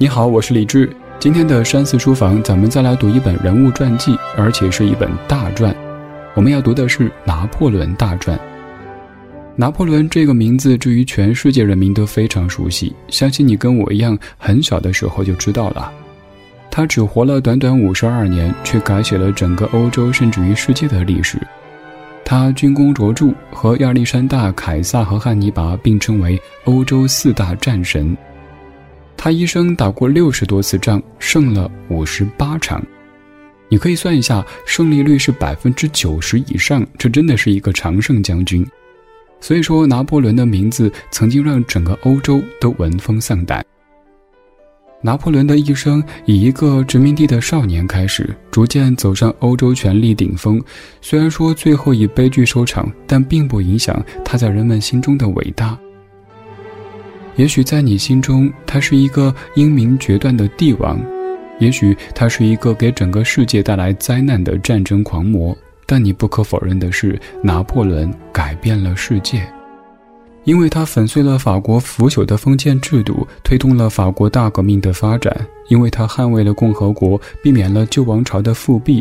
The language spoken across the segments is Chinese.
你好，我是李志。今天的山寺书房，咱们再来读一本人物传记，而且是一本大传。我们要读的是《拿破仑大传》。拿破仑这个名字，至于全世界人民都非常熟悉，相信你跟我一样，很小的时候就知道了。他只活了短短五十二年，却改写了整个欧洲甚至于世界的历史。他军功卓著，和亚历山大、凯撒和汉尼拔并称为欧洲四大战神。他一生打过六十多次仗，胜了五十八场，你可以算一下，胜利率是百分之九十以上，这真的是一个常胜将军。所以说，拿破仑的名字曾经让整个欧洲都闻风丧胆。拿破仑的一生以一个殖民地的少年开始，逐渐走上欧洲权力顶峰。虽然说最后以悲剧收场，但并不影响他在人们心中的伟大。也许在你心中，他是一个英明决断的帝王；也许他是一个给整个世界带来灾难的战争狂魔。但你不可否认的是，拿破仑改变了世界，因为他粉碎了法国腐朽的封建制度，推动了法国大革命的发展；因为他捍卫了共和国，避免了旧王朝的复辟；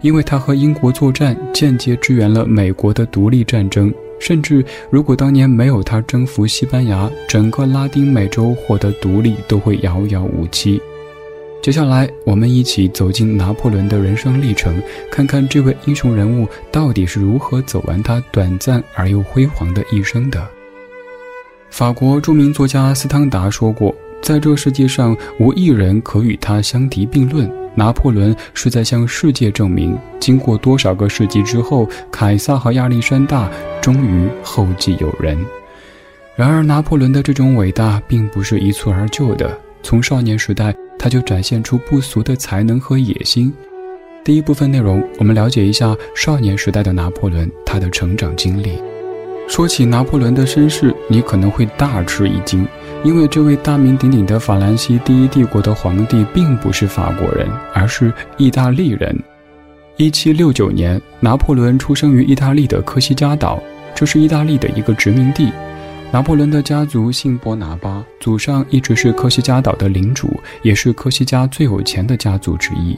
因为他和英国作战，间接支援了美国的独立战争。甚至，如果当年没有他征服西班牙，整个拉丁美洲获得独立都会遥遥无期。接下来，我们一起走进拿破仑的人生历程，看看这位英雄人物到底是如何走完他短暂而又辉煌的一生的。法国著名作家斯汤达说过：“在这世界上，无一人可与他相提并论。”拿破仑是在向世界证明，经过多少个世纪之后，凯撒和亚历山大终于后继有人。然而，拿破仑的这种伟大并不是一蹴而就的。从少年时代，他就展现出不俗的才能和野心。第一部分内容，我们了解一下少年时代的拿破仑，他的成长经历。说起拿破仑的身世，你可能会大吃一惊，因为这位大名鼎鼎的法兰西第一帝国的皇帝并不是法国人，而是意大利人。一七六九年，拿破仑出生于意大利的科西嘉岛，这是意大利的一个殖民地。拿破仑的家族姓波拿巴，祖上一直是科西嘉岛的领主，也是科西嘉最有钱的家族之一。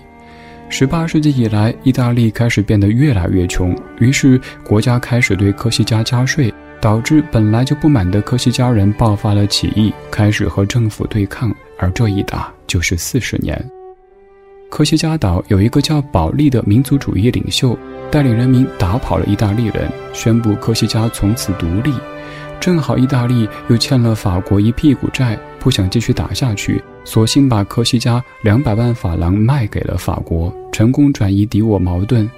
十八世纪以来，意大利开始变得越来越穷，于是国家开始对科西嘉加税，导致本来就不满的科西嘉人爆发了起义，开始和政府对抗，而这一打就是四十年。科西嘉岛有一个叫保利的民族主义领袖，带领人民打跑了意大利人，宣布科西嘉从此独立。正好意大利又欠了法国一屁股债，不想继续打下去，索性把科西嘉两百万法郎卖给了法国，成功转移敌我矛盾。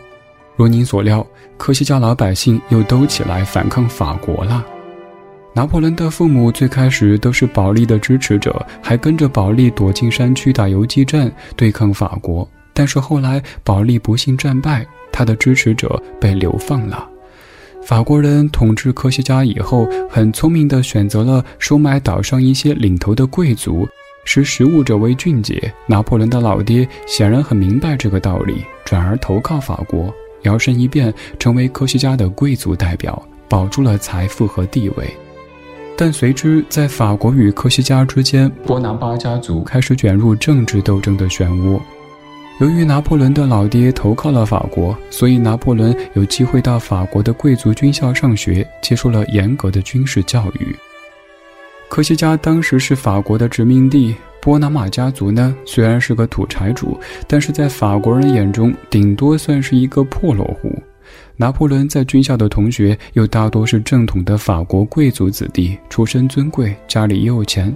如您所料，科西嘉老百姓又都起来反抗法国了。拿破仑的父母最开始都是保利的支持者，还跟着保利躲进山区打游击战对抗法国。但是后来保利不幸战败，他的支持者被流放了。法国人统治科西嘉以后，很聪明地选择了收买岛上一些领头的贵族，识时务者为俊杰。拿破仑的老爹显然很明白这个道理，转而投靠法国，摇身一变成为科学家的贵族代表，保住了财富和地位。但随之，在法国与科学家之间，波拿巴家族开始卷入政治斗争的漩涡。由于拿破仑的老爹投靠了法国，所以拿破仑有机会到法国的贵族军校上学，接受了严格的军事教育。科西嘉当时是法国的殖民地，波拿马家族呢虽然是个土财主，但是在法国人眼中，顶多算是一个破落户。拿破仑在军校的同学又大多是正统的法国贵族子弟，出身尊贵，家里也有钱。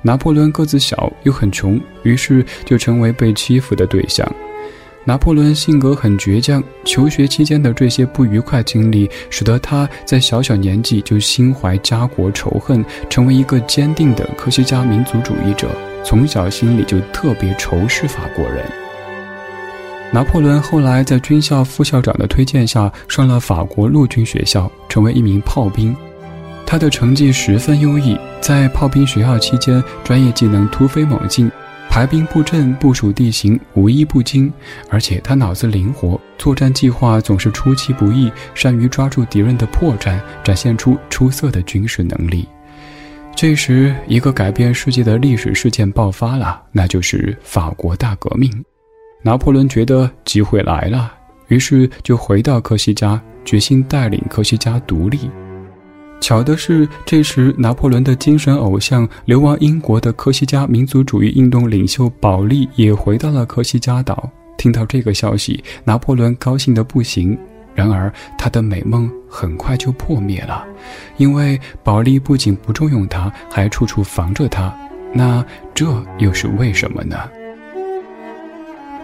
拿破仑个子小又很穷，于是就成为被欺负的对象。拿破仑性格很倔强，求学期间的这些不愉快经历，使得他在小小年纪就心怀家国仇恨，成为一个坚定的科学家民族主义者。从小心里就特别仇视法国人。拿破仑后来在军校副校长的推荐下，上了法国陆军学校，成为一名炮兵。他的成绩十分优异，在炮兵学校期间，专业技能突飞猛进，排兵布阵、部署地形无一不精。而且他脑子灵活，作战计划总是出其不意，善于抓住敌人的破绽，展现出出色的军事能力。这时，一个改变世界的历史事件爆发了，那就是法国大革命。拿破仑觉得机会来了，于是就回到科西嘉，决心带领科西嘉独立。巧的是，这时拿破仑的精神偶像、流亡英国的科西嘉民族主义运动领袖保利也回到了科西嘉岛。听到这个消息，拿破仑高兴得不行。然而，他的美梦很快就破灭了，因为保利不仅不重用他，还处处防着他。那这又是为什么呢？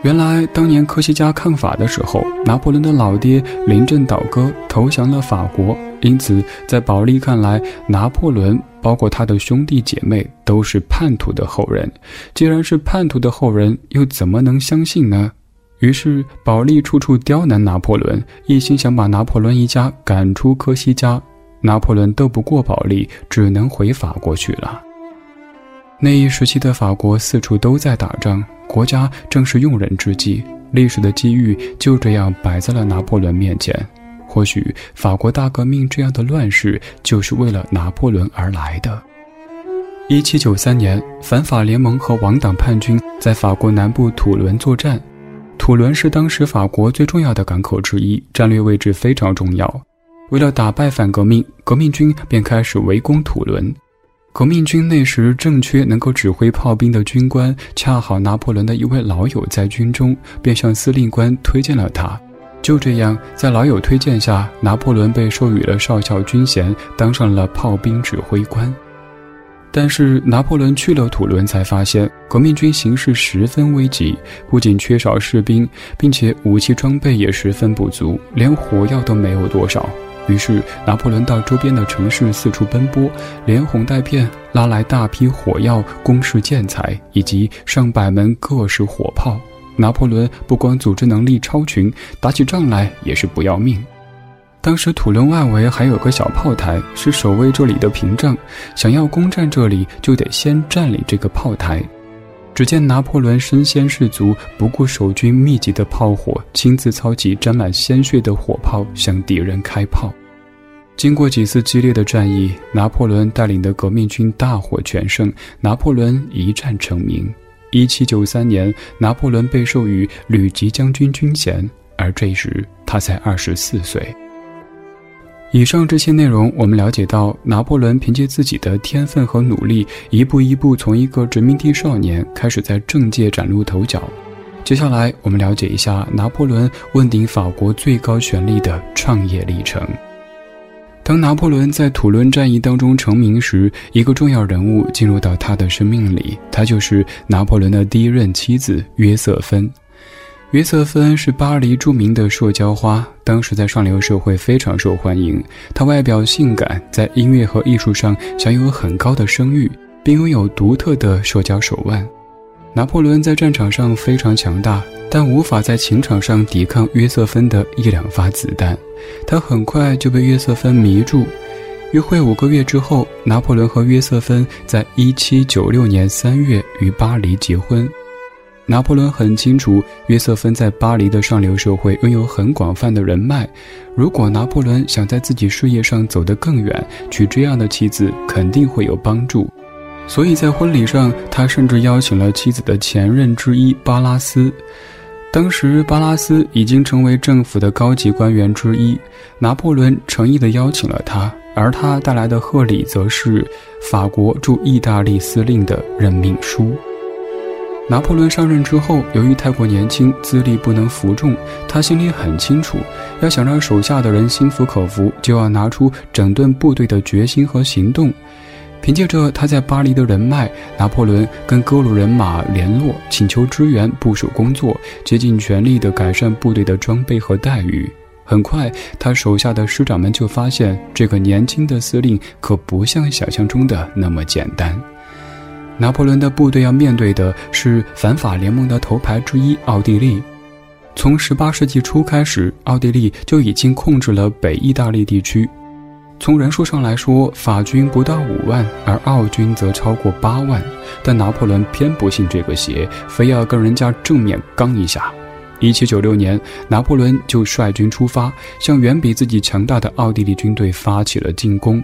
原来，当年科西嘉抗法的时候，拿破仑的老爹临阵倒戈，投降了法国。因此，在保利看来，拿破仑包括他的兄弟姐妹都是叛徒的后人。既然是叛徒的后人，又怎么能相信呢？于是，保利处处刁难拿破仑，一心想把拿破仑一家赶出科西嘉。拿破仑斗不过保利，只能回法国去了。那一时期的法国四处都在打仗，国家正是用人之际，历史的机遇就这样摆在了拿破仑面前。或许，法国大革命这样的乱世就是为了拿破仑而来的。一七九三年，反法联盟和王党叛军在法国南部土伦作战。土伦是当时法国最重要的港口之一，战略位置非常重要。为了打败反革命，革命军便开始围攻土伦。革命军那时正缺能够指挥炮兵的军官，恰好拿破仑的一位老友在军中，便向司令官推荐了他。就这样，在老友推荐下，拿破仑被授予了少校军衔，当上了炮兵指挥官。但是拿破仑去了土伦，才发现革命军形势十分危急，不仅缺少士兵，并且武器装备也十分不足，连火药都没有多少。于是拿破仑到周边的城市四处奔波，连哄带骗，拉来大批火药、工事建材以及上百门各式火炮。拿破仑不光组织能力超群，打起仗来也是不要命。当时土伦外围还有个小炮台，是守卫这里的屏障。想要攻占这里，就得先占领这个炮台。只见拿破仑身先士卒，不顾守军密集的炮火，亲自操起沾满鲜血的火炮向敌人开炮。经过几次激烈的战役，拿破仑带领的革命军大获全胜，拿破仑一战成名。一七九三年，拿破仑被授予旅级将军军衔，而这时他才二十四岁。以上这些内容，我们了解到，拿破仑凭借自己的天分和努力，一步一步从一个殖民地少年开始在政界崭露头角。接下来，我们了解一下拿破仑问鼎法国最高权力的创业历程。当拿破仑在土伦战役当中成名时，一个重要人物进入到他的生命里，他就是拿破仑的第一任妻子约瑟芬。约瑟芬是巴黎著名的塑胶花，当时在上流社会非常受欢迎。她外表性感，在音乐和艺术上享有很高的声誉，并拥有独特的社交手腕。拿破仑在战场上非常强大，但无法在情场上抵抗约瑟芬的一两发子弹。他很快就被约瑟芬迷住。约会五个月之后，拿破仑和约瑟芬在一七九六年三月于巴黎结婚。拿破仑很清楚，约瑟芬在巴黎的上流社会拥有很广泛的人脉。如果拿破仑想在自己事业上走得更远，娶这样的妻子肯定会有帮助。所以在婚礼上，他甚至邀请了妻子的前任之一巴拉斯。当时，巴拉斯已经成为政府的高级官员之一。拿破仑诚意地邀请了他，而他带来的贺礼则是法国驻意大利司令的任命书。拿破仑上任之后，由于太过年轻，资历不能服众，他心里很清楚，要想让手下的人心服口服，就要拿出整顿部队的决心和行动。凭借着他在巴黎的人脉，拿破仑跟各路人马联络，请求支援部署工作，竭尽全力地改善部队的装备和待遇。很快，他手下的师长们就发现，这个年轻的司令可不像想象中的那么简单。拿破仑的部队要面对的是反法联盟的头牌之一——奥地利。从18世纪初开始，奥地利就已经控制了北意大利地区。从人数上来说，法军不到五万，而奥军则超过八万。但拿破仑偏不信这个邪，非要跟人家正面刚一下。1796年，拿破仑就率军出发，向远比自己强大的奥地利军队发起了进攻。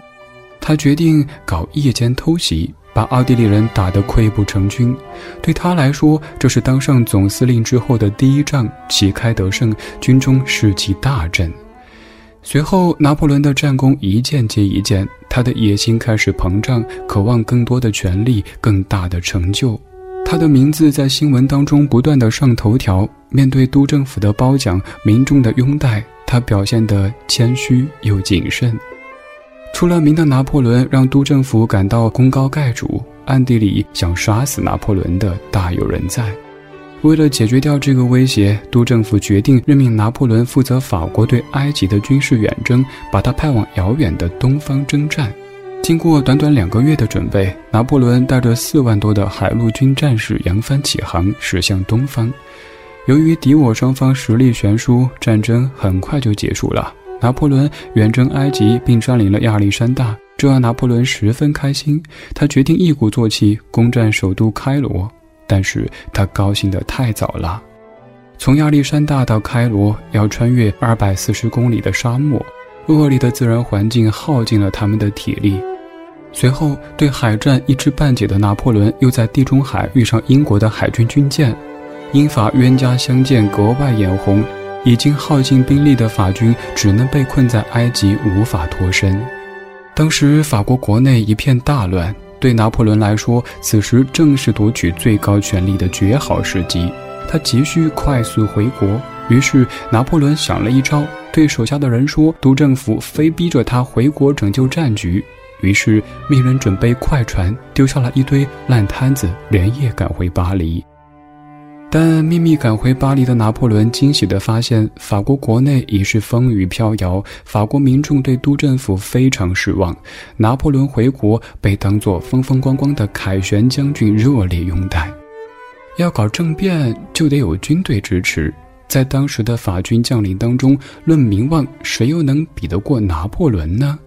他决定搞夜间偷袭，把奥地利人打得溃不成军。对他来说，这是当上总司令之后的第一仗，旗开得胜，军中士气大振。随后，拿破仑的战功一件接一件，他的野心开始膨胀，渴望更多的权力、更大的成就。他的名字在新闻当中不断的上头条。面对督政府的褒奖、民众的拥戴，他表现得谦虚又谨慎。出了名的拿破仑让督政府感到功高盖主，暗地里想杀死拿破仑的大有人在。为了解决掉这个威胁，督政府决定任命拿破仑负责法国对埃及的军事远征，把他派往遥远的东方征战。经过短短两个月的准备，拿破仑带着四万多的海陆军战士扬帆起航，驶向东方。由于敌我双方实力悬殊，战争很快就结束了。拿破仑远征埃及，并占领了亚历山大，这让拿破仑十分开心。他决定一鼓作气攻占首都开罗。但是他高兴得太早了，从亚历山大到开罗要穿越二百四十公里的沙漠，恶劣的自然环境耗尽了他们的体力。随后对海战一知半解的拿破仑又在地中海遇上英国的海军军舰，英法冤家相见格外眼红，已经耗尽兵力的法军只能被困在埃及无法脱身。当时法国国内一片大乱。对拿破仑来说，此时正是夺取最高权力的绝好时机。他急需快速回国，于是拿破仑想了一招，对手下的人说：“督政府非逼着他回国拯救战局。”于是命人准备快船，丢下了一堆烂摊子，连夜赶回巴黎。但秘密赶回巴黎的拿破仑惊喜地发现，法国国内已是风雨飘摇，法国民众对督政府非常失望。拿破仑回国被当作风风光光的凯旋将军热烈拥戴。要搞政变，就得有军队支持。在当时的法军将领当中，论名望，谁又能比得过拿破仑呢？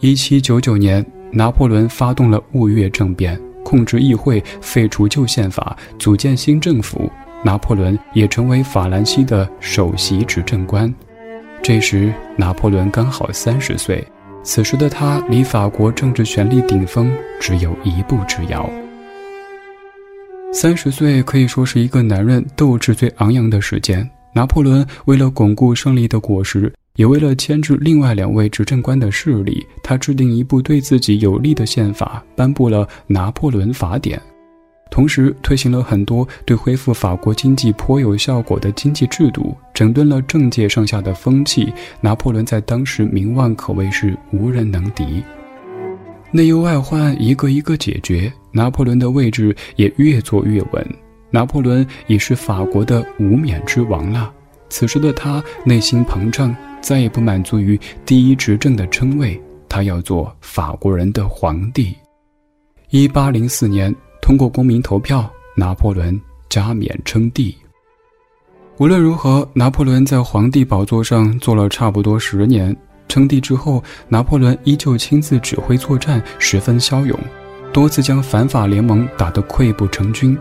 一七九九年，拿破仑发动了雾月政变。控制议会，废除旧宪法，组建新政府。拿破仑也成为法兰西的首席执政官。这时，拿破仑刚好三十岁。此时的他离法国政治权力顶峰只有一步之遥。三十岁可以说是一个男人斗志最昂扬的时间。拿破仑为了巩固胜利的果实。也为了牵制另外两位执政官的势力，他制定一部对自己有利的宪法，颁布了《拿破仑法典》，同时推行了很多对恢复法国经济颇有效果的经济制度，整顿了政界上下的风气。拿破仑在当时名望可谓是无人能敌，内忧外患一个一个解决，拿破仑的位置也越坐越稳。拿破仑已是法国的无冕之王了。此时的他内心膨胀。再也不满足于第一执政的称谓，他要做法国人的皇帝。一八零四年，通过公民投票，拿破仑加冕称帝。无论如何，拿破仑在皇帝宝座上坐了差不多十年。称帝之后，拿破仑依旧亲自指挥作战，十分骁勇，多次将反法联盟打得溃不成军。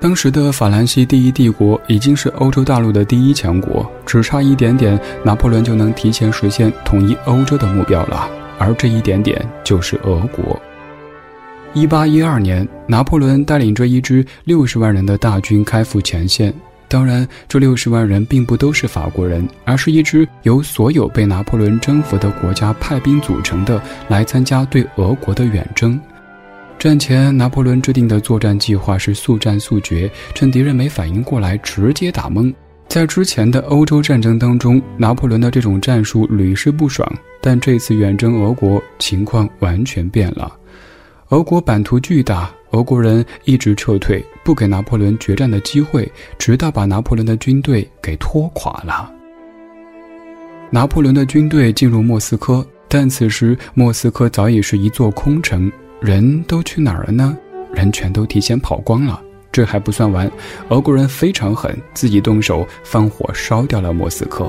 当时的法兰西第一帝国已经是欧洲大陆的第一强国，只差一点点，拿破仑就能提前实现统一欧洲的目标了。而这一点点就是俄国。一八一二年，拿破仑带领着一支六十万人的大军开赴前线。当然，这六十万人并不都是法国人，而是一支由所有被拿破仑征服的国家派兵组成的，来参加对俄国的远征。战前，拿破仑制定的作战计划是速战速决，趁敌人没反应过来直接打懵。在之前的欧洲战争当中，拿破仑的这种战术屡试不爽，但这次远征俄国，情况完全变了。俄国版图巨大，俄国人一直撤退，不给拿破仑决战的机会，直到把拿破仑的军队给拖垮了。拿破仑的军队进入莫斯科，但此时莫斯科早已是一座空城。人都去哪儿了呢？人全都提前跑光了。这还不算完，俄国人非常狠，自己动手放火烧掉了莫斯科。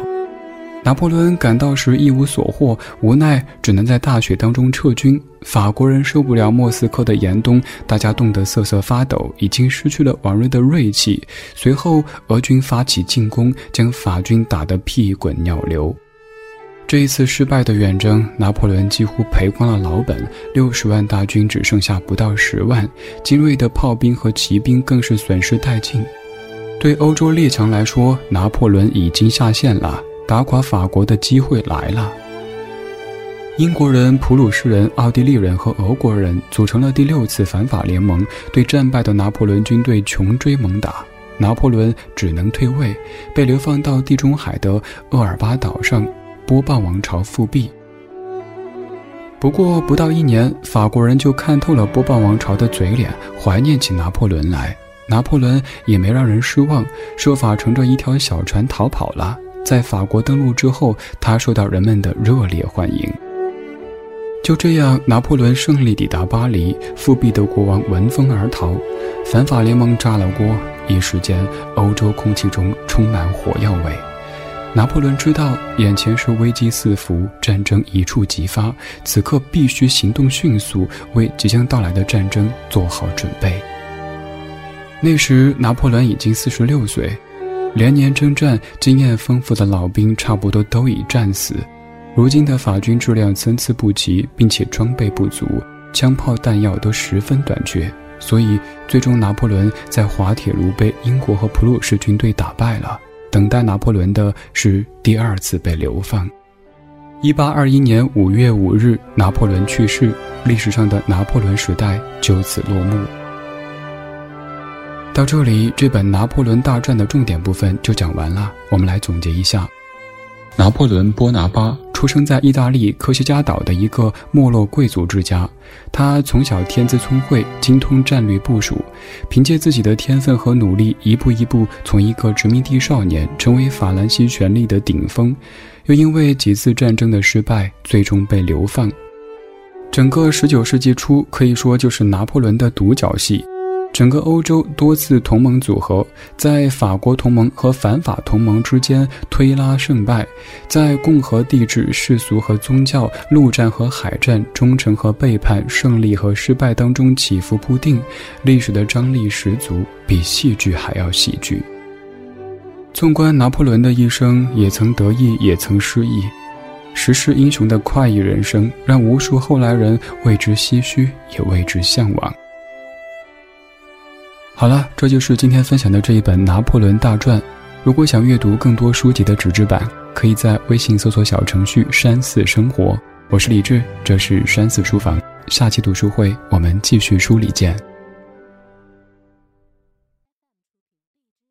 拿破仑赶到时一无所获，无奈只能在大雪当中撤军。法国人受不了莫斯科的严冬，大家冻得瑟瑟发抖，已经失去了往日的锐气。随后，俄军发起进攻，将法军打得屁滚尿流。这一次失败的远征，拿破仑几乎赔光了老本，六十万大军只剩下不到十万，精锐的炮兵和骑兵更是损失殆尽。对欧洲列强来说，拿破仑已经下线了，打垮法国的机会来了。英国人、普鲁士人、奥地利人和俄国人组成了第六次反法联盟，对战败的拿破仑军队穷追猛打。拿破仑只能退位，被流放到地中海的厄尔巴岛上。波旁王朝复辟。不过不到一年，法国人就看透了波旁王朝的嘴脸，怀念起拿破仑来。拿破仑也没让人失望，设法乘着一条小船逃跑了。在法国登陆之后，他受到人们的热烈欢迎。就这样，拿破仑胜利抵达巴黎，复辟的国王闻风而逃，反法联盟炸了锅，一时间欧洲空气中充满火药味。拿破仑知道眼前是危机四伏，战争一触即发，此刻必须行动迅速，为即将到来的战争做好准备。那时，拿破仑已经四十六岁，连年征战、经验丰富的老兵差不多都已战死。如今的法军质量参差不齐，并且装备不足，枪炮弹药都十分短缺，所以最终拿破仑在滑铁卢被英国和普鲁士军队打败了。等待拿破仑的是第二次被流放。一八二一年五月五日，拿破仑去世，历史上的拿破仑时代就此落幕。到这里，这本《拿破仑大传》的重点部分就讲完了。我们来总结一下：拿破仑·波拿巴。出生在意大利科西嘉岛的一个没落贵族之家，他从小天资聪慧，精通战略部署，凭借自己的天分和努力，一步一步从一个殖民地少年成为法兰西权力的顶峰，又因为几次战争的失败，最终被流放。整个十九世纪初可以说就是拿破仑的独角戏。整个欧洲多次同盟组合，在法国同盟和反法同盟之间推拉胜败，在共和帝制、世俗和宗教、陆战和海战、忠诚和背叛、胜利和失败当中起伏不定，历史的张力十足，比戏剧还要喜剧。纵观拿破仑的一生，也曾得意，也曾失意，时势英雄的快意人生，让无数后来人为之唏嘘，也为之向往。好了，这就是今天分享的这一本《拿破仑大传》。如果想阅读更多书籍的纸质版，可以在微信搜索小程序“山寺生活”。我是李志，这是山寺书房。下期读书会，我们继续书里见。